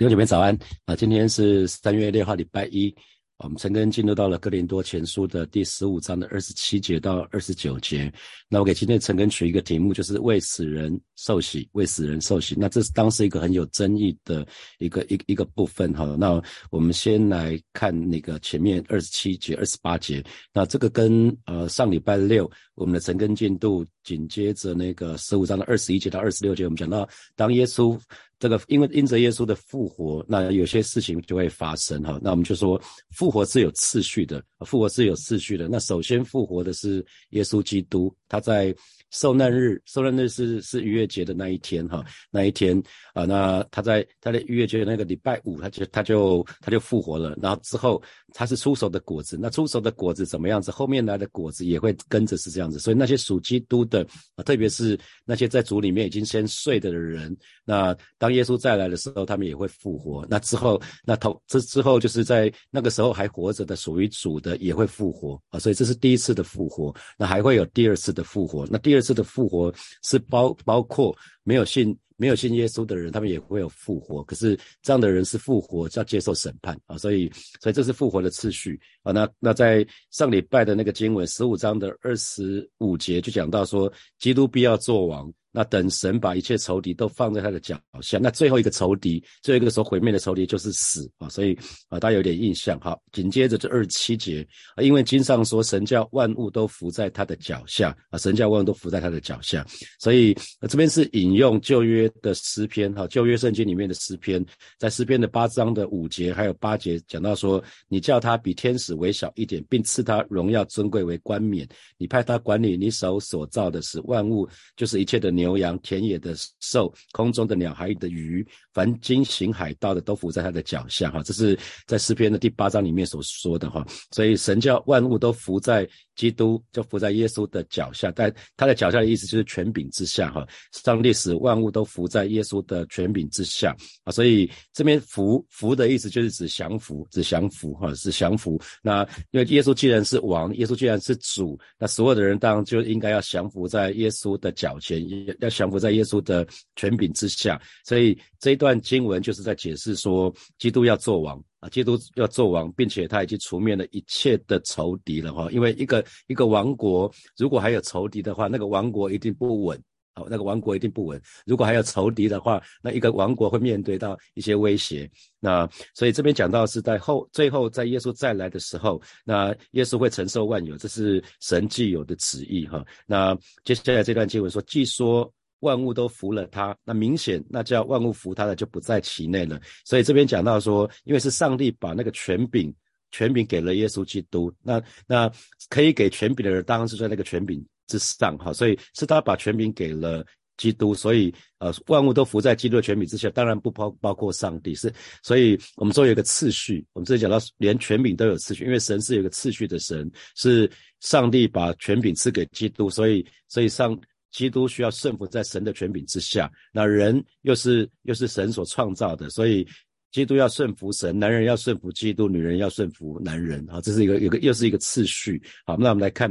弟兄姐妹早安啊！今天是三月六号，礼拜一。我们陈根进入到了哥林多前书的第十五章的二十七节到二十九节。那我给今天陈根取一个题目，就是为死人受洗，为死人受洗。那这是当时一个很有争议的一个一一个部分哈。那我们先来看那个前面二十七节、二十八节。那这个跟呃上礼拜六我们的陈根进度紧接着那个十五章的二十一节到二十六节，我们讲到当耶稣。这个因为因着耶稣的复活，那有些事情就会发生哈。那我们就说复活是有次序的，复活是有次序的。那首先复活的是耶稣基督，他在。受难日，受难日是是逾越节的那一天哈，那一天啊，那他在他的逾越节的那个礼拜五，他就他就他就复活了，然后之后他是出手的果子，那出手的果子怎么样子？后面来的果子也会跟着是这样子，所以那些属基督的，特别是那些在主里面已经先睡的人，那当耶稣再来的时候，他们也会复活。那之后，那头这之后就是在那个时候还活着的属于主的也会复活啊，所以这是第一次的复活，那还会有第二次的复活，那第二。这次的复活是包包括没有信没有信耶稣的人，他们也会有复活。可是这样的人是复活，要接受审判啊，所以所以这是复活的次序啊。那那在上礼拜的那个经文十五章的二十五节就讲到说，基督必要做王。那等神把一切仇敌都放在他的脚下，那最后一个仇敌，最后一个所毁灭的仇敌就是死啊！所以啊，大家有点印象哈。紧接着这二十七节啊，因为经上说神叫万物都伏在他的脚下啊，神叫万物都伏在他的脚下，所以这边是引用旧约的诗篇哈，旧约圣经里面的诗篇，在诗篇的八章的五节还有八节讲到说，你叫他比天使微小一点，并赐他荣耀尊贵为冠冕，你派他管理你手所造的是，万物就是一切的。牛羊、田野的兽、空中的鸟、海里的鱼，凡经行海道的，都伏在他的脚下。哈，这是在诗篇的第八章里面所说的哈。所以神叫万物都伏在基督，就伏在耶稣的脚下。但他的脚下的意思就是权柄之下。哈，上帝使万物都伏在耶稣的权柄之下啊。所以这边伏伏的意思就是指降服，指降服哈，是降服。那因为耶稣既然是王，耶稣既然是主，那所有的人当然就应该要降服在耶稣的脚前。要降服在耶稣的权柄之下，所以这一段经文就是在解释说，基督要做王啊，基督要做王，并且他已经除灭了一切的仇敌了哈。因为一个一个王国如果还有仇敌的话，那个王国一定不稳，那个王国一定不稳。如果还有仇敌的话，那一个王国会面对到一些威胁。那所以这边讲到是在后最后在耶稣再来的时候，那耶稣会承受万有，这是神既有的旨意哈。那接下来这段经文说，既说万物都服了他，那明显那叫万物服他的就不在其内了。所以这边讲到说，因为是上帝把那个权柄权柄给了耶稣基督，那那可以给权柄的人当然是在那个权柄之上哈。所以是他把权柄给了。基督，所以呃，万物都伏在基督的权柄之下，当然不包包括上帝，是，所以我们说有一个次序，我们这里讲到连权柄都有次序，因为神是有个次序的神，是上帝把权柄赐给基督，所以所以上基督需要顺服在神的权柄之下，那人又是又是神所创造的，所以基督要顺服神，男人要顺服基督，女人要顺服男人，好，这是一个有个又是一个次序，好，那我们来看，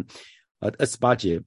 呃，二十八节，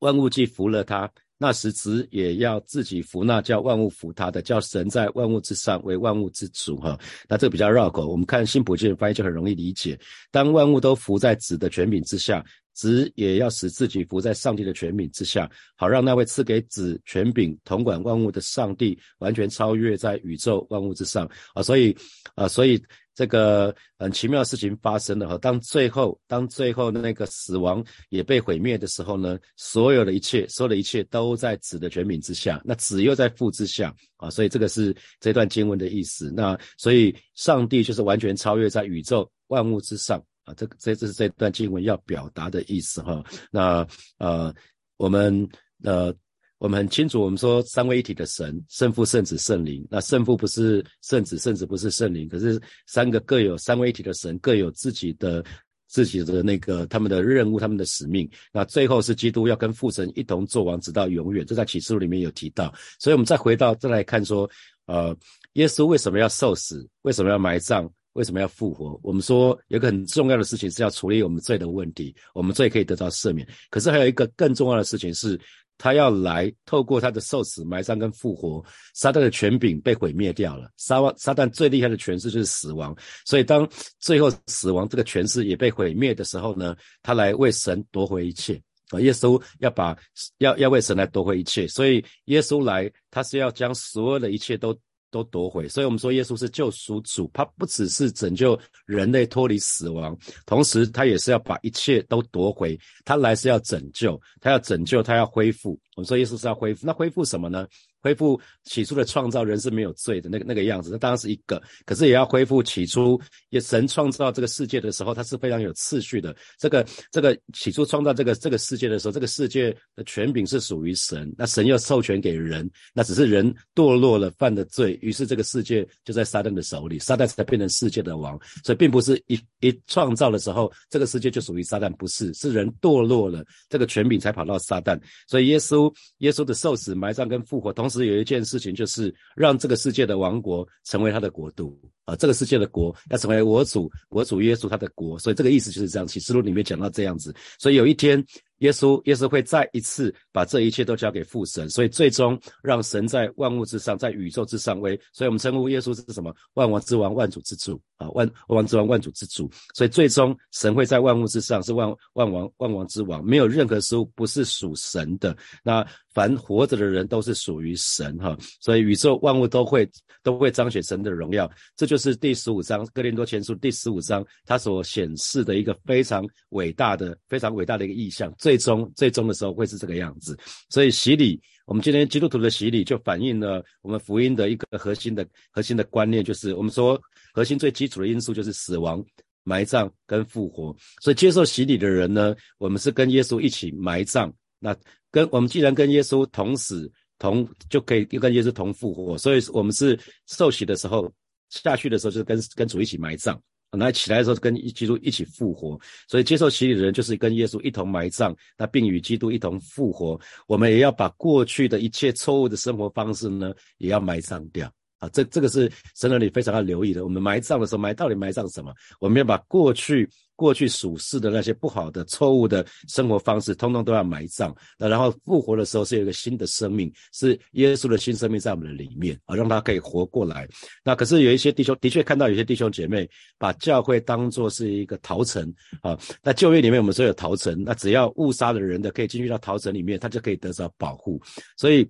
万物既服了他。那时子也要自己服，那叫万物服他的，叫神在万物之上为万物之主哈。那这个比较绕口，我们看新普金的翻译就很容易理解。当万物都服在子的权柄之下，子也要使自己服在上帝的权柄之下，好让那位赐给子权柄统管万物的上帝完全超越在宇宙万物之上啊。所以啊，所以。这个很奇妙的事情发生了哈，当最后当最后那个死亡也被毁灭的时候呢，所有的一切，所有的一切都在子的权柄之下，那子又在父之下啊，所以这个是这段经文的意思。那所以上帝就是完全超越在宇宙万物之上啊，这这这是这段经文要表达的意思哈。那呃，我们呃。我们很清楚，我们说三位一体的神，圣父、圣子、圣灵。那圣父不是圣子，圣子不是圣灵，可是三个各有三位一体的神，各有自己的自己的那个他们的任务、他们的使命。那最后是基督要跟父神一同做王，直到永远。这在启示录里面有提到。所以，我们再回到再来看说，呃，耶稣为什么要受死？为什么要埋葬？为什么要复活？我们说有个很重要的事情是要处理我们罪的问题，我们罪可以得到赦免。可是还有一个更重要的事情是。他要来透过他的受死、埋葬跟复活，撒旦的权柄被毁灭掉了。撒撒旦最厉害的权势就是死亡，所以当最后死亡这个权势也被毁灭的时候呢，他来为神夺回一切啊！耶稣要把要要为神来夺回一切，所以耶稣来，他是要将所有的一切都。都夺回，所以我们说耶稣是救赎主，他不只是拯救人类脱离死亡，同时他也是要把一切都夺回。他来是要拯救，他要拯救，他要恢复。我们说耶稣是要恢复，那恢复什么呢？恢复起初的创造，人是没有罪的那个那个样子，那当然是一个。可是也要恢复起初，也神创造这个世界的时候，它是非常有次序的。这个这个起初创造这个这个世界的时候，这个世界的权柄是属于神，那神要授权给人，那只是人堕落了，犯的罪，于是这个世界就在撒旦的手里，撒旦才变成世界的王。所以并不是一一创造的时候，这个世界就属于撒旦，不是，是人堕落了，这个权柄才跑到撒旦。所以耶稣耶稣的受死、埋葬跟复活同。是有一件事情，就是让这个世界的王国成为他的国度啊！这个世界的国要成为我主，我主耶稣他的国，所以这个意思就是这样。启示录里面讲到这样子，所以有一天。耶稣，耶稣会再一次把这一切都交给父神，所以最终让神在万物之上，在宇宙之上威，所以我们称呼耶稣是什么？万王之王，万主之主啊，万万王之王，万主之主。所以最终神会在万物之上，是万万王万王之王，没有任何事物不是属神的。那凡活着的人都是属于神哈，所以宇宙万物都会都会彰显神的荣耀。这就是第十五章哥林多前书第十五章它所显示的一个非常伟大的、非常伟大的一个意象。最最终，最终的时候会是这个样子。所以洗礼，我们今天基督徒的洗礼就反映了我们福音的一个核心的核心的观念，就是我们说核心最基础的因素就是死亡、埋葬跟复活。所以接受洗礼的人呢，我们是跟耶稣一起埋葬。那跟我们既然跟耶稣同死同，就可以又跟耶稣同复活。所以我们是受洗的时候下去的时候，就是跟跟主一起埋葬。那起来的时候跟基督一起复活，所以接受洗礼的人就是跟耶稣一同埋葬，那并与基督一同复活。我们也要把过去的一切错误的生活方式呢，也要埋葬掉。啊，这这个是神那里非常要留意的。我们埋葬的时候埋到底埋葬什么？我们要把过去过去属世的那些不好的、错误的生活方式，通通都要埋葬。那然后复活的时候是有一个新的生命，是耶稣的新生命在我们的里面啊，让他可以活过来。那可是有一些弟兄的确看到有些弟兄姐妹把教会当作是一个陶城啊。那旧约里面我们说有陶城，那只要误杀的人的可以进去到陶城里面，他就可以得到保护。所以，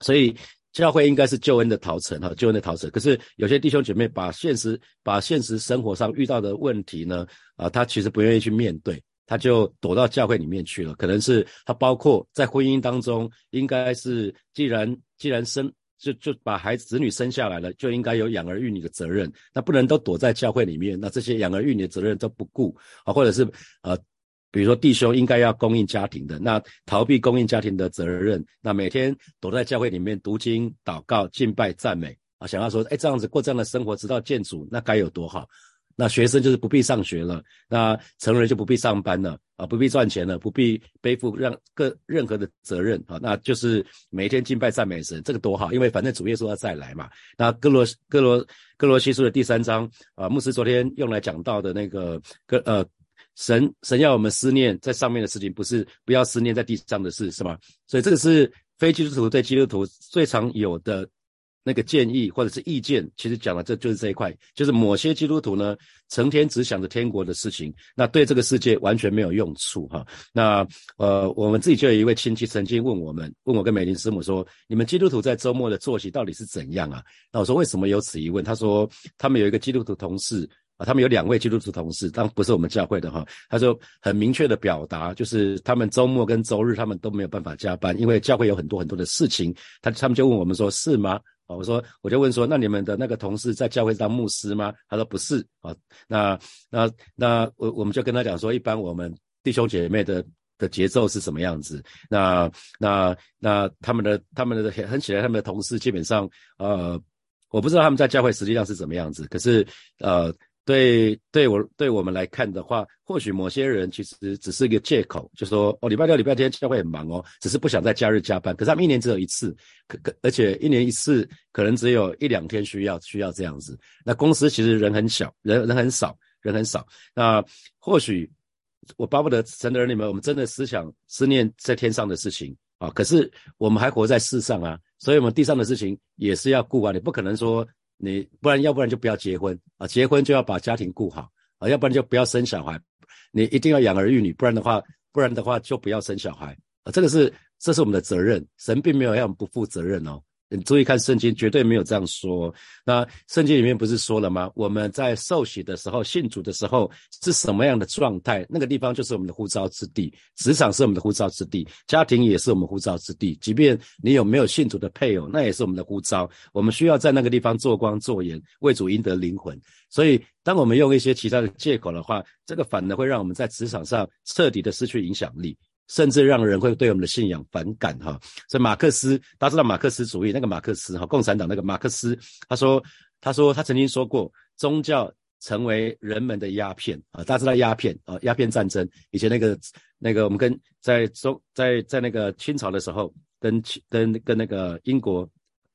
所以。教会应该是救恩的陶城哈，救恩的陶城。可是有些弟兄姐妹把现实、把现实生活上遇到的问题呢，啊，他其实不愿意去面对，他就躲到教会里面去了。可能是他包括在婚姻当中，应该是既然既然生就就把孩子子女生下来了，就应该有养儿育女的责任，那不能都躲在教会里面，那这些养儿育女的责任都不顾啊，或者是呃。比如说，弟兄应该要供应家庭的，那逃避供应家庭的责任，那每天躲在教会里面读经、祷告、敬拜、赞美啊，想要说，哎，这样子过这样的生活，直到见主，那该有多好？那学生就是不必上学了，那成人就不必上班了啊，不必赚钱了，不必背负让各任何的责任啊，那就是每天敬拜赞美神，这个多好，因为反正主耶稣要再来嘛。那哥罗哥罗哥罗西书的第三章啊，牧师昨天用来讲到的那个哥呃。神神要我们思念在上面的事情，不是不要思念在地上的事，是吗？所以这个是非基督徒对基督徒最常有的那个建议或者是意见。其实讲的这就是这一块，就是某些基督徒呢，成天只想着天国的事情，那对这个世界完全没有用处哈。那呃，我们自己就有一位亲戚曾经问我们，问我跟美玲师母说，你们基督徒在周末的作息到底是怎样啊？那我说为什么有此疑问？他说他们有一个基督徒同事。啊，他们有两位基督徒同事，但不是我们教会的哈。他说很明确的表达，就是他们周末跟周日他们都没有办法加班，因为教会有很多很多的事情。他他们就问我们说是吗？啊，我说我就问说，那你们的那个同事在教会当牧师吗？他说不是啊。那那那我我们就跟他讲说，一般我们弟兄姐妹的的节奏是什么样子？那那那他们的他们的很起来，他们的同事基本上呃，我不知道他们在教会实际上是怎么样子，可是呃。对，对我对我们来看的话，或许某些人其实只是一个借口，就说哦，礼拜六、礼拜天教会很忙哦，只是不想在假日加班。可是他们一年只有一次，可可而且一年一次，可能只有一两天需要需要这样子。那公司其实人很小，人人很少，人很少。那或许我巴不得神的儿女们，我们真的思想思念在天上的事情。啊。可是我们还活在世上啊，所以我们地上的事情也是要顾啊。你不可能说你不然，要不然就不要结婚啊，结婚就要把家庭顾好啊，要不然就不要生小孩。你一定要养儿育女，不然的话，不然的话就不要生小孩啊。这个是这是我们的责任，神并没有让我们不负责任哦。你注意看圣经，绝对没有这样说。那圣经里面不是说了吗？我们在受洗的时候、信主的时候是什么样的状态？那个地方就是我们的呼召之地，职场是我们的呼召之地，家庭也是我们呼召之地。即便你有没有信主的配偶，那也是我们的呼召。我们需要在那个地方做光做盐，为主赢得灵魂。所以，当我们用一些其他的借口的话，这个反而会让我们在职场上彻底的失去影响力。甚至让人会对我们的信仰反感哈。所以马克思，大家知道马克思主义那个马克思哈，共产党那个马克思，他说，他说他曾经说过，宗教成为人们的鸦片啊。大家知道鸦片啊，鸦片战争以前那个那个我们跟在中在在那个清朝的时候，跟跟跟那个英国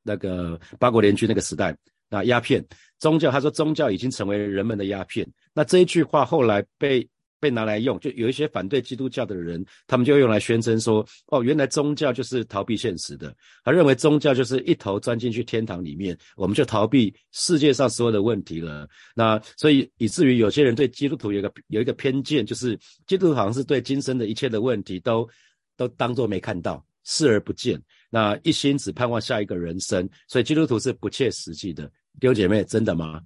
那个八国联军那个时代，那鸦片宗教，他说宗教已经成为人们的鸦片。那这一句话后来被。被拿来用，就有一些反对基督教的人，他们就用来宣称说：哦，原来宗教就是逃避现实的。他认为宗教就是一头钻进去天堂里面，我们就逃避世界上所有的问题了。那所以以至于有些人对基督徒有个有一个偏见，就是基督徒好像是对今生的一切的问题都都当作没看到，视而不见。那一心只盼望下一个人生，所以基督徒是不切实际的。弟兄姐妹，真的吗？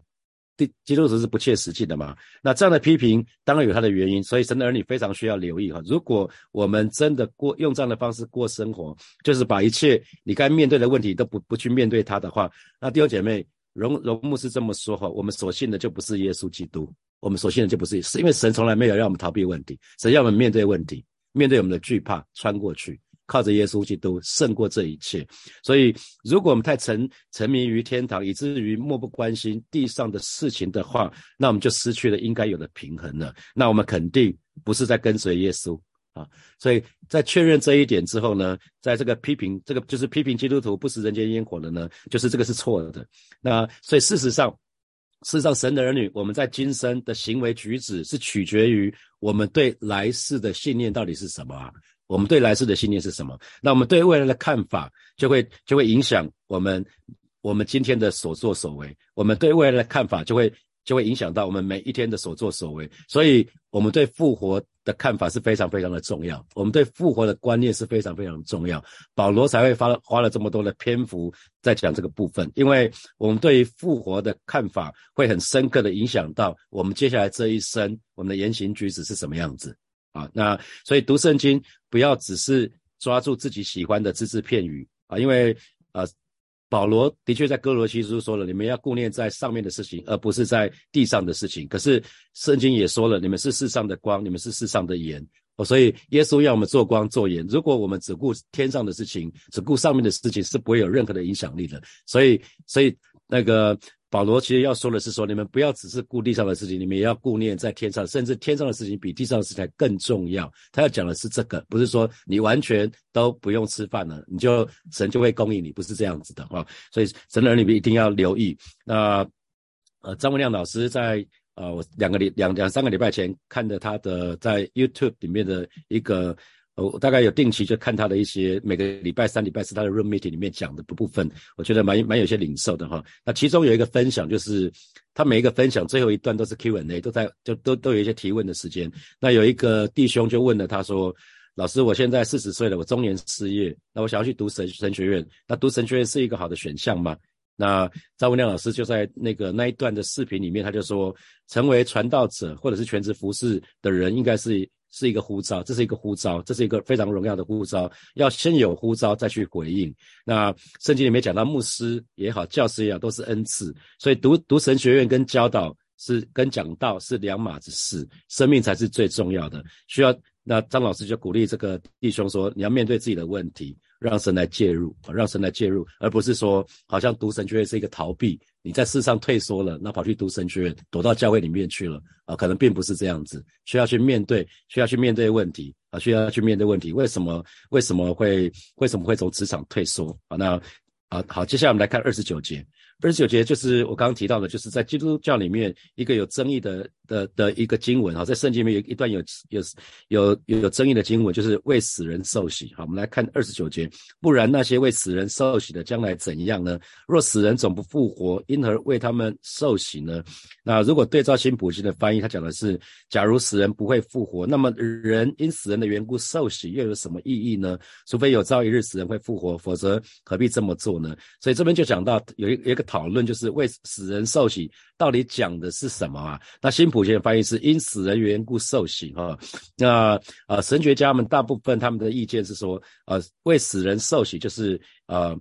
基基督徒是不切实际的嘛？那这样的批评当然有它的原因，所以神的儿女非常需要留意哈。如果我们真的过用这样的方式过生活，就是把一切你该面对的问题都不不去面对它的话，那弟兄姐妹，荣荣牧师这么说哈，我们所信的就不是耶稣基督，我们所信的就不是，是因为神从来没有让我们逃避问题，神要我们面对问题，面对我们的惧怕，穿过去。靠着耶稣基督胜过这一切，所以如果我们太沉沉迷于天堂，以至于漠不关心地上的事情的话，那我们就失去了应该有的平衡了。那我们肯定不是在跟随耶稣啊！所以在确认这一点之后呢，在这个批评这个就是批评基督徒不食人间烟火的呢，就是这个是错的。那所以事实上，事实上神的儿女，我们在今生的行为举止是取决于我们对来世的信念到底是什么啊？我们对来世的信念是什么？那我们对未来的看法就会就会影响我们我们今天的所作所为。我们对未来的看法就会就会影响到我们每一天的所作所为。所以，我们对复活的看法是非常非常的重要。我们对复活的观念是非常非常重要。保罗才会花花了这么多的篇幅在讲这个部分，因为我们对于复活的看法会很深刻的影响到我们接下来这一生我们的言行举止是什么样子。啊，那所以读圣经不要只是抓住自己喜欢的只字片语啊，因为呃，保罗的确在哥罗西书说了，你们要顾念在上面的事情，而不是在地上的事情。可是圣经也说了，你们是世上的光，你们是世上的盐哦。所以耶稣要我们做光做盐。如果我们只顾天上的事情，只顾上面的事情，是不会有任何的影响力的。所以，所以那个。保罗其实要说的是说，你们不要只是顾地上的事情，你们也要顾念在天上，甚至天上的事情比地上的事情更重要。他要讲的是这个，不是说你完全都不用吃饭了，你就神就会供应你，不是这样子的啊。所以神的儿女一定要留意。那呃，张文亮老师在呃，我两个礼两两三个礼拜前看的他的在 YouTube 里面的一个。我大概有定期就看他的一些每个礼拜三、礼拜四他的 room meeting 里面讲的部分，我觉得蛮蛮有些领受的哈。那其中有一个分享，就是他每一个分享最后一段都是 Q&A，都在就都都有一些提问的时间。那有一个弟兄就问了他说：“老师，我现在四十岁了，我中年失业，那我想要去读神神学院，那读神学院是一个好的选项吗？”那赵文亮老师就在那个那一段的视频里面，他就说：“成为传道者或者是全职服侍的人，应该是。”是一个呼召，这是一个呼召，这是一个非常荣耀的呼召。要先有呼召，再去回应。那圣经里面讲到，牧师也好，教师也好，都是恩赐。所以读读神学院跟教导是跟讲道是两码子事，生命才是最重要的。需要那张老师就鼓励这个弟兄说，你要面对自己的问题。让神来介入，让神来介入，而不是说好像读神学院是一个逃避，你在世上退缩了，那跑去读神学院，躲到教会里面去了啊？可能并不是这样子，需要去面对，需要去面对问题啊，需要去面对问题。为什么为什么会为什么会从职场退缩啊？那啊好，接下来我们来看二十九节，二十九节就是我刚刚提到的，就是在基督教里面一个有争议的的的一个经文哈，在圣经里面有一段有有有有有争议的经文，就是为死人受洗。好，我们来看二十九节，不然那些为死人受洗的将来怎样呢？若死人总不复活，因而为他们受洗呢？那如果对照新普京的翻译，他讲的是，假如死人不会复活，那么人因死人的缘故受洗又有什么意义呢？除非有朝一日死人会复活，否则何必这么做呢？所以这边就讲到有一有一个。讨论就是为死人受洗，到底讲的是什么啊？那新普贤翻译是因死人缘故受洗哈。那呃神学家们大部分他们的意见是说，呃为死人受洗就是呃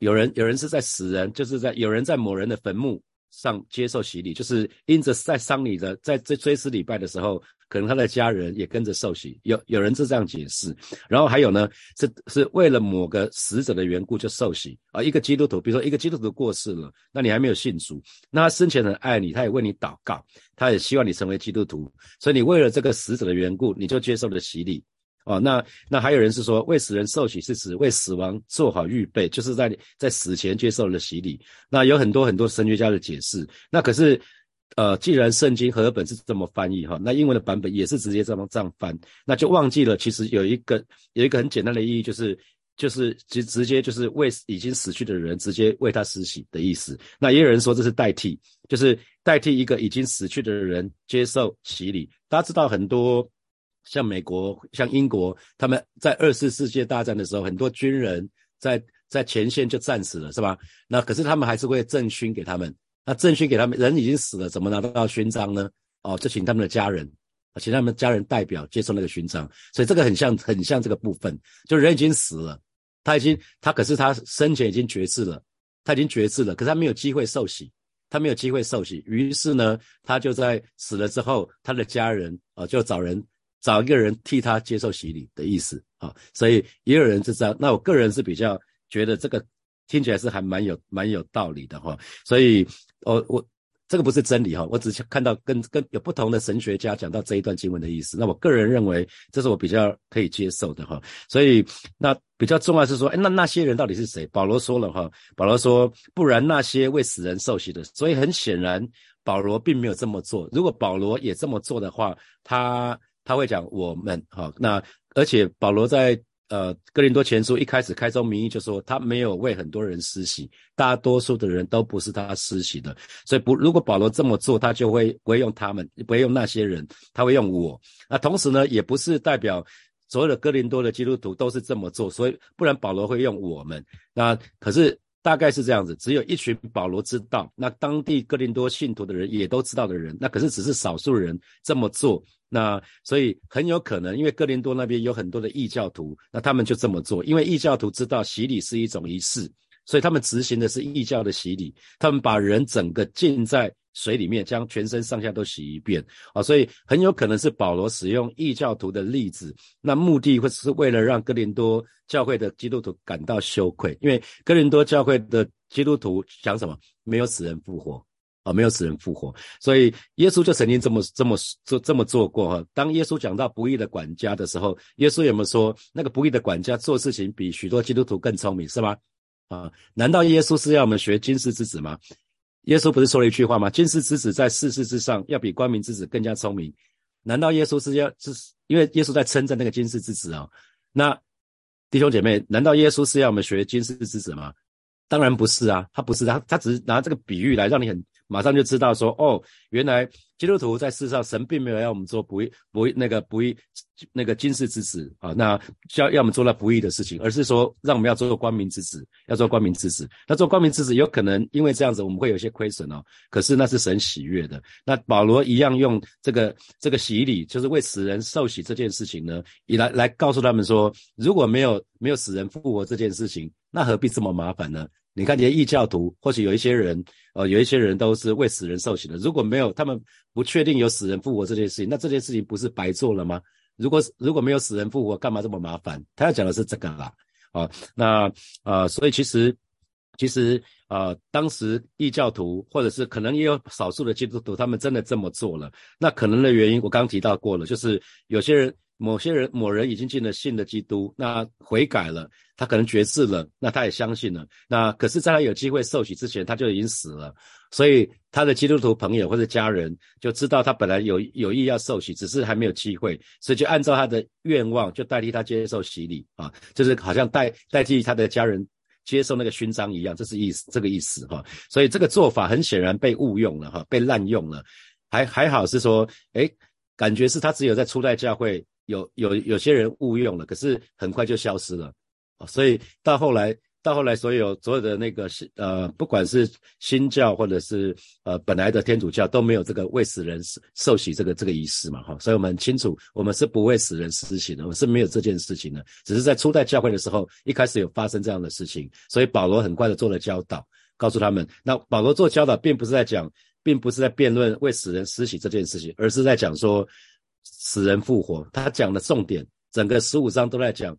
有人有人是在死人就是在有人在某人的坟墓。上接受洗礼，就是因着在丧礼的在这追思礼拜的时候，可能他的家人也跟着受洗。有有人是这样解释，然后还有呢，是是为了某个死者的缘故就受洗啊。一个基督徒，比如说一个基督徒过世了，那你还没有信主，那他生前很爱你，他也为你祷告，他也希望你成为基督徒，所以你为了这个死者的缘故，你就接受了洗礼。哦，那那还有人是说，为死人受洗是指为死亡做好预备，就是在在死前接受了洗礼。那有很多很多神学家的解释。那可是，呃，既然圣经和本是这么翻译哈，那英文的版本也是直接这么这样翻，那就忘记了其实有一个有一个很简单的意义，就是就是直直接就是为已经死去的人直接为他施洗的意思。那也有人说这是代替，就是代替一个已经死去的人接受洗礼。大家知道很多。像美国、像英国，他们在二次世界大战的时候，很多军人在在前线就战死了，是吧？那可是他们还是会赠勋给他们。那赠勋给他们，人已经死了，怎么拿得到勋章呢？哦，就请他们的家人，请他们家人代表接受那个勋章。所以这个很像，很像这个部分，就人已经死了，他已经他可是他生前已经绝志了，他已经绝志了，可是他没有机会受洗，他没有机会受洗。于是呢，他就在死了之后，他的家人啊就找人。找一个人替他接受洗礼的意思啊，所以也有人是这样。那我个人是比较觉得这个听起来是还蛮有蛮有道理的哈。所以，我我这个不是真理哈，我只是看到跟跟有不同的神学家讲到这一段经文的意思。那我个人认为这是我比较可以接受的哈。所以那比较重要是说，哎，那那些人到底是谁？保罗说了哈，保罗说，不然那些为死人受洗的。所以很显然，保罗并没有这么做。如果保罗也这么做的话，他。他会讲我们哈，那而且保罗在呃哥林多前书一开始开宗明义就说他没有为很多人施洗，大多数的人都不是他施洗的，所以不如果保罗这么做，他就会不会用他们，不会用那些人，他会用我。那同时呢，也不是代表所有的哥林多的基督徒都是这么做，所以不然保罗会用我们。那可是。大概是这样子，只有一群保罗知道，那当地哥林多信徒的人也都知道的人，那可是只是少数人这么做，那所以很有可能，因为哥林多那边有很多的异教徒，那他们就这么做，因为异教徒知道洗礼是一种仪式，所以他们执行的是异教的洗礼，他们把人整个浸在。水里面将全身上下都洗一遍啊，所以很有可能是保罗使用异教徒的例子，那目的会是为了让哥林多教会的基督徒感到羞愧，因为哥林多教会的基督徒讲什么？没有死人复活啊，没有死人复活，所以耶稣就曾经这么这么做这么做过哈。当耶稣讲到不义的管家的时候，耶稣有没有说那个不义的管家做事情比许多基督徒更聪明是吗？啊，难道耶稣是要我们学金世之子吗？耶稣不是说了一句话吗？金世之子在世事之上，要比光明之子更加聪明。难道耶稣是要是因为耶稣在称赞那个金世之子啊？那弟兄姐妹，难道耶稣是要我们学金世之子吗？当然不是啊，他不是他，他只是拿这个比喻来让你很。马上就知道说哦，原来基督徒在世上，神并没有要我们做不义、不义那个不义那个今世之子啊，那要要我们做那不义的事情，而是说让我们要做光明之子，要做光明之子。那做光明之子有可能因为这样子我们会有些亏损哦，可是那是神喜悦的。那保罗一样用这个这个洗礼，就是为死人受洗这件事情呢，以来来告诉他们说，如果没有没有死人复活这件事情，那何必这么麻烦呢？你看，这些异教徒，或许有一些人，呃，有一些人都是为死人受刑的。如果没有他们不确定有死人复活这件事情，那这件事情不是白做了吗？如果如果没有死人复活，干嘛这么麻烦？他要讲的是这个啦，啊，那啊，所以其实其实啊，当时异教徒，或者是可能也有少数的基督徒，他们真的这么做了。那可能的原因，我刚提到过了，就是有些人。某些人某人已经进了信的基督，那悔改了，他可能觉志了，那他也相信了。那可是，在他有机会受洗之前，他就已经死了。所以他的基督徒朋友或者家人就知道他本来有有意要受洗，只是还没有机会，所以就按照他的愿望，就代替他接受洗礼啊，就是好像代代替他的家人接受那个勋章一样，这是意思这个意思哈。所以这个做法很显然被误用了哈，被滥用了。还还好是说，哎，感觉是他只有在初代教会。有有有些人误用了，可是很快就消失了，所以到后来到后来，所有所有的那个是呃，不管是新教或者是呃本来的天主教都没有这个为死人受洗这个这个仪式嘛，哈，所以我们很清楚，我们是不为死人施洗的，我们是没有这件事情的，只是在初代教会的时候，一开始有发生这样的事情，所以保罗很快的做了教导，告诉他们，那保罗做教导并不是在讲，并不是在辩论为死人施洗这件事情，而是在讲说。死人复活，他讲的重点，整个十五章都在讲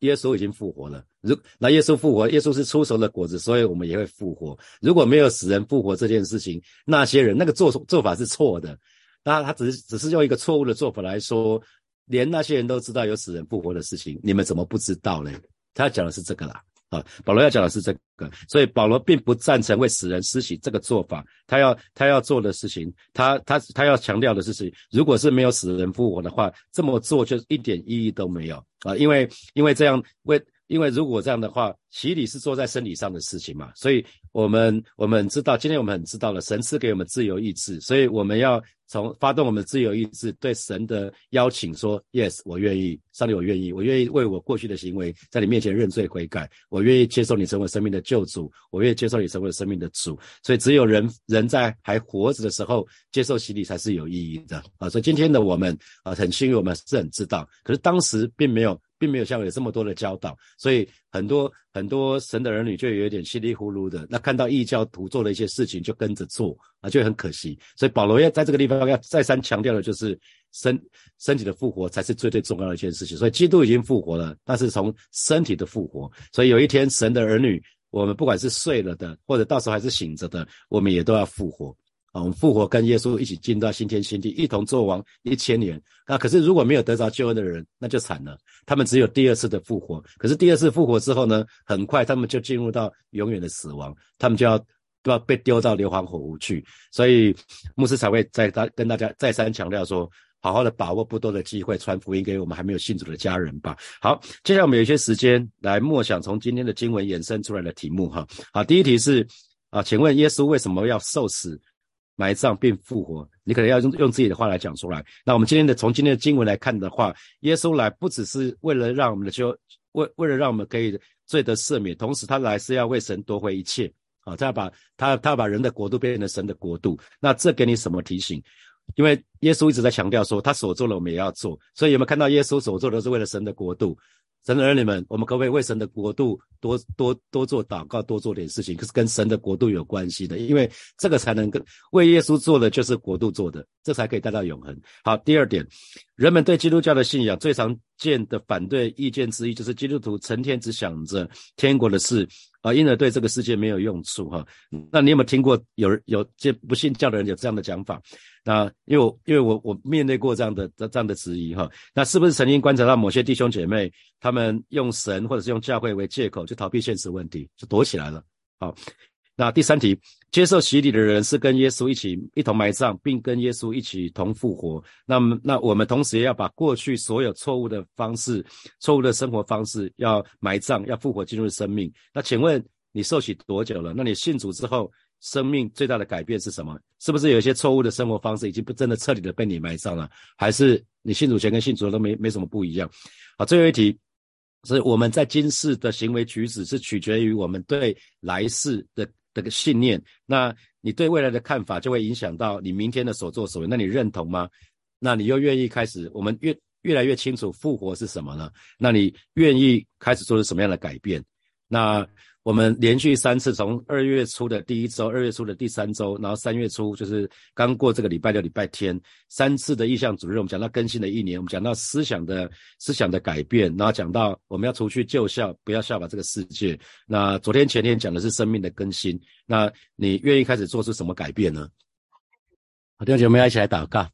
耶稣已经复活了。如那耶稣复活，耶稣是出熟的果子，所以我们也会复活。如果没有死人复活这件事情，那些人那个做做法是错的。那他只是只是用一个错误的做法来说，连那些人都知道有死人复活的事情，你们怎么不知道呢？他讲的是这个啦。啊，保罗要讲的是这个，所以保罗并不赞成为死人施洗这个做法。他要他要做的事情，他他他要强调的事情，如果是没有死人复活的话，这么做就一点意义都没有啊！因为因为这样为。因为如果这样的话，洗礼是做在生理上的事情嘛，所以我们我们知道，今天我们很知道了，神赐给我们自由意志，所以我们要从发动我们自由意志，对神的邀请说，yes，我愿意，上帝，我愿意，我愿意为我过去的行为在你面前认罪悔改，我愿意接受你成为生命的救主，我愿意接受你成为生命的主，所以只有人人在还活着的时候接受洗礼才是有意义的。啊，所以今天的我们啊，很幸运，我们是很知道，可是当时并没有。并没有像有这么多的教导，所以很多很多神的儿女就有一点稀里糊涂的。那看到异教徒做的一些事情，就跟着做啊，就很可惜。所以保罗要在这个地方要再三强调的就是，身身体的复活才是最最重要的一件事情。所以基督已经复活了，但是从身体的复活。所以有一天神的儿女，我们不管是睡了的，或者到时候还是醒着的，我们也都要复活。啊，我们复活跟耶稣一起进到新天新地，一同做王一千年。那可是如果没有得着救恩的人，那就惨了。他们只有第二次的复活。可是第二次复活之后呢，很快他们就进入到永远的死亡，他们就要都要被丢到硫磺火湖去。所以牧师才会再大跟大家再三强调说，好好的把握不多的机会，传福音给我们还没有信主的家人吧。好，接下来我们有一些时间来默想从今天的经文衍生出来的题目哈。好，第一题是啊，请问耶稣为什么要受死？埋葬并复活，你可能要用用自己的话来讲出来。那我们今天的从今天的经文来看的话，耶稣来不只是为了让我们的修为为了让我们可以罪得赦免，同时他来是要为神夺回一切啊！他要把他他要把人的国度变成神的国度。那这给你什么提醒？因为耶稣一直在强调说，他所做的我们也要做。所以有没有看到耶稣所做的是为了神的国度？神的儿女们，我们可不可以为神的国度多多多做祷告，多做点事情？可是跟神的国度有关系的，因为这个才能跟为耶稣做的就是国度做的，这才可以带到永恒。好，第二点，人们对基督教的信仰最常见的反对意见之一，就是基督徒成天只想着天国的事。啊，因而对这个世界没有用处哈。那你有没有听过有有这不信教的人有这样的讲法？那因为我因为我我面对过这样的这样的质疑哈。那是不是曾经观察到某些弟兄姐妹，他们用神或者是用教会为借口，去逃避现实问题，就躲起来了？好。那第三题，接受洗礼的人是跟耶稣一起一同埋葬，并跟耶稣一起同复活。那么，那我们同时也要把过去所有错误的方式、错误的生活方式要埋葬，要复活进入生命。那请问你受洗多久了？那你信主之后，生命最大的改变是什么？是不是有一些错误的生活方式已经不真的彻底的被你埋葬了？还是你信主前跟信主后都没没什么不一样？好，最后一题。是我们在今世的行为举止是取决于我们对来世的。这个信念，那你对未来的看法就会影响到你明天的所作所为。那你认同吗？那你又愿意开始？我们越越来越清楚复活是什么呢。那你愿意开始做出什么样的改变？那？我们连续三次，从二月初的第一周、二月初的第三周，然后三月初就是刚过这个礼拜六、礼拜天，三次的意向主任，我们讲到更新的一年，我们讲到思想的思想的改变，然后讲到我们要除去旧校，不要效法这个世界。那昨天、前天讲的是生命的更新，那你愿意开始做出什么改变呢？好，弟兄姐妹，一起来祷告。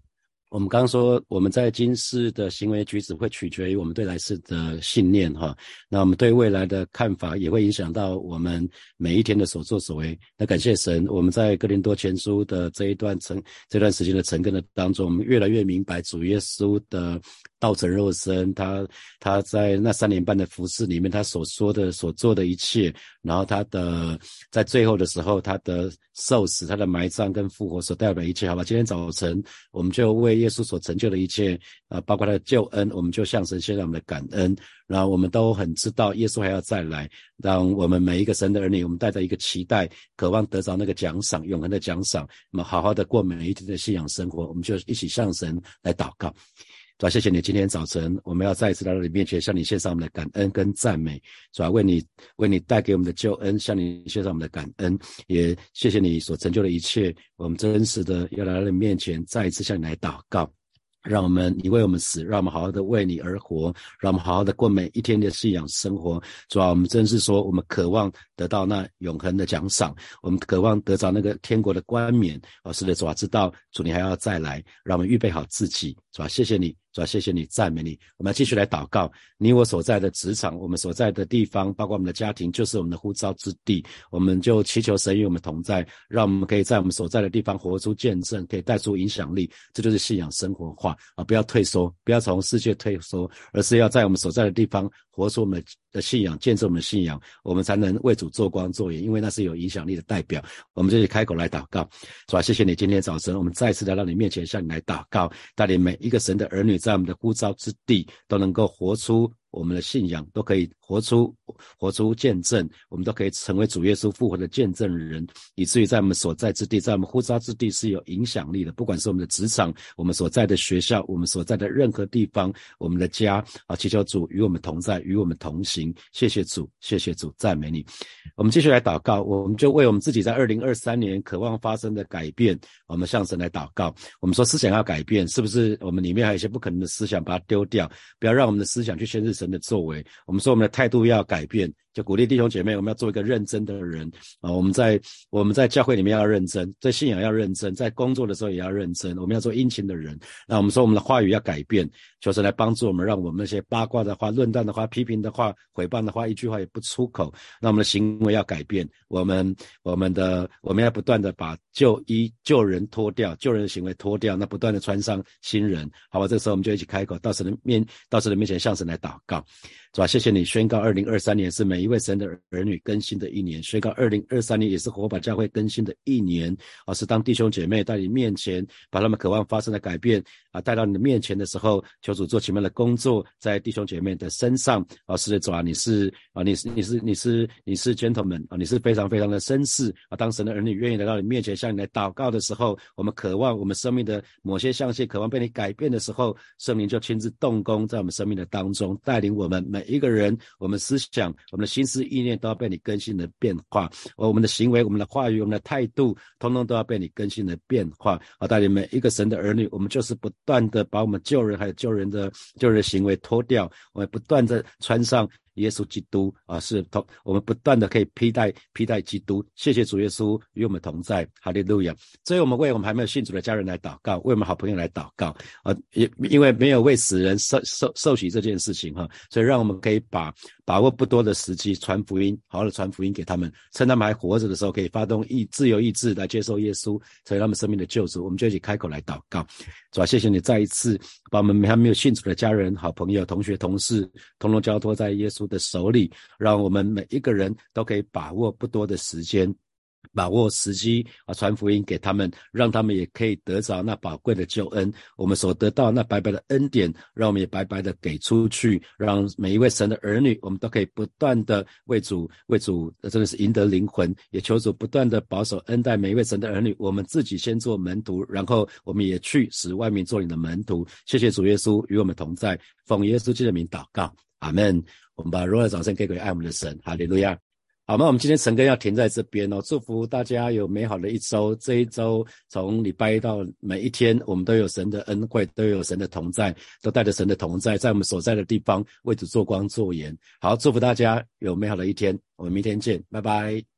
我们刚说，我们在今世的行为举止会取决于我们对来世的信念，哈。那我们对未来的看法也会影响到我们每一天的所作所为。那感谢神，我们在哥林多前书的这一段成这段时间的成根的当中，我们越来越明白主耶稣的道成肉身，他他在那三年半的服饰里面，他所说的所做的一切，然后他的在最后的时候，他的受死、他的埋葬跟复活所代表一切，好吧？今天早晨我们就为。耶稣所成就的一切，啊，包括他的救恩，我们就向神献上我们的感恩。然后我们都很知道，耶稣还要再来，让我们每一个神的儿女，我们带着一个期待，渴望得着那个奖赏，永恒的奖赏。那么好好的过每一天的信仰生活，我们就一起向神来祷告。主啊，谢谢你，今天早晨我们要再一次来到你面前，向你献上我们的感恩跟赞美。主啊，为你为你带给我们的救恩，向你献上我们的感恩，也谢谢你所成就的一切。我们真实的要来到你面前，再一次向你来祷告。让我们你为我们死，让我们好好的为你而活，让我们好好的过每一天的信仰生活。主啊，我们真是说，我们渴望得到那永恒的奖赏，我们渴望得着那个天国的冠冕。哦，是的，主啊，知道主你还要再来，让我们预备好自己。主啊，谢谢你。主要谢谢你赞美你，我们继续来祷告。你我所在的职场，我们所在的地方，包括我们的家庭，就是我们的呼召之地。我们就祈求神与我们同在，让我们可以在我们所在的地方活出见证，可以带出影响力。这就是信仰生活化啊！不要退缩，不要从世界退缩，而是要在我们所在的地方活出我们的信仰，见证我们的信仰，我们才能为主做光做盐，因为那是有影响力的代表。我们这里开口来祷告，是吧？谢谢你今天早晨，我们再次来到你面前，向你来祷告，带领每一个神的儿女。在我们的呼召之地，都能够活出。我们的信仰都可以活出活出见证，我们都可以成为主耶稣复活的见证人，以至于在我们所在之地，在我们呼召之地是有影响力的。不管是我们的职场，我们所在的学校，我们所在的任何地方，我们的家啊，祈求主与我们同在，与我们同行。谢谢主，谢谢主，赞美你。我们继续来祷告，我们就为我们自己在二零二三年渴望发生的改变，我们向神来祷告。我们说思想要改变，是不是？我们里面还有一些不可能的思想，把它丢掉，不要让我们的思想去限制神。人的作为，我们说我们的态度要改变。就鼓励弟兄姐妹，我们要做一个认真的人啊！我们在我们在教会里面要认真，在信仰要认真，在工作的时候也要认真。我们要做殷勤的人。那我们说我们的话语要改变，求神来帮助我们，让我们那些八卦的话、论断的话、批评的话、诽谤的话，一句话也不出口。那我们的行为要改变，我们我们的我们要不断的把旧衣旧人脱掉，旧人的行为脱掉，那不断的穿上新人。好吧，这时候我们就一起开口，到神的面，到神的面前向神来祷告。是吧？谢谢你宣告，二零二三年是每一位神的儿女更新的一年。宣告二零二三年也是火把教会更新的一年。啊，是当弟兄姐妹在你面前，把他们渴望发生的改变啊带到你的面前的时候，求主做奇妙的工作在弟兄姐妹的身上。啊，是的，主啊，你是啊，你是你是你是你是 gentleman 啊，你是非常非常的绅士啊。当神的儿女愿意来到你面前向你来祷告的时候，我们渴望我们生命的某些象限渴望被你改变的时候，圣灵就亲自动工在我们生命的当中，带领我们每。一个人，我们思想、我们的心思意念都要被你更新的变化；而我们的行为、我们的话语、我们的态度，通通都要被你更新的变化。好，带领每一个神的儿女，我们就是不断的把我们救人还有救人的救人的行为脱掉，我们不断的穿上。耶稣基督啊，是同我们不断的可以披戴披戴基督。谢谢主耶稣与我们同在，哈利路亚。所以我们为我们还没有信主的家人来祷告，为我们好朋友来祷告啊，也因为没有为死人受受受洗这件事情哈，所以让我们可以把把握不多的时机传福音，好好的传福音给他们，趁他们还活着的时候，可以发动意自由意志来接受耶稣，成为他们生命的救主。我们就一起开口来祷告，主啊，谢谢你再一次把我们还没有信主的家人、好朋友、同学、同事，统统交托在耶稣。的手里，让我们每一个人都可以把握不多的时间，把握时机啊，传福音给他们，让他们也可以得着那宝贵的救恩。我们所得到那白白的恩典，让我们也白白的给出去，让每一位神的儿女，我们都可以不断的为主为主，真的是赢得灵魂。也求主不断的保守恩待每一位神的儿女。我们自己先做门徒，然后我们也去使外面做你的门徒。谢谢主耶稣与我们同在，奉耶稣基督的名祷告。阿门。我们把荣耀掌声给给爱我们的神，哈利路亚。好，那我们今天晨更要停在这边哦。祝福大家有美好的一周。这一周从礼拜一到每一天，我们都有神的恩惠，都有神的同在，都带着神的同在，在我们所在的地方为主做光做盐。好，祝福大家有美好的一天。我们明天见，拜拜。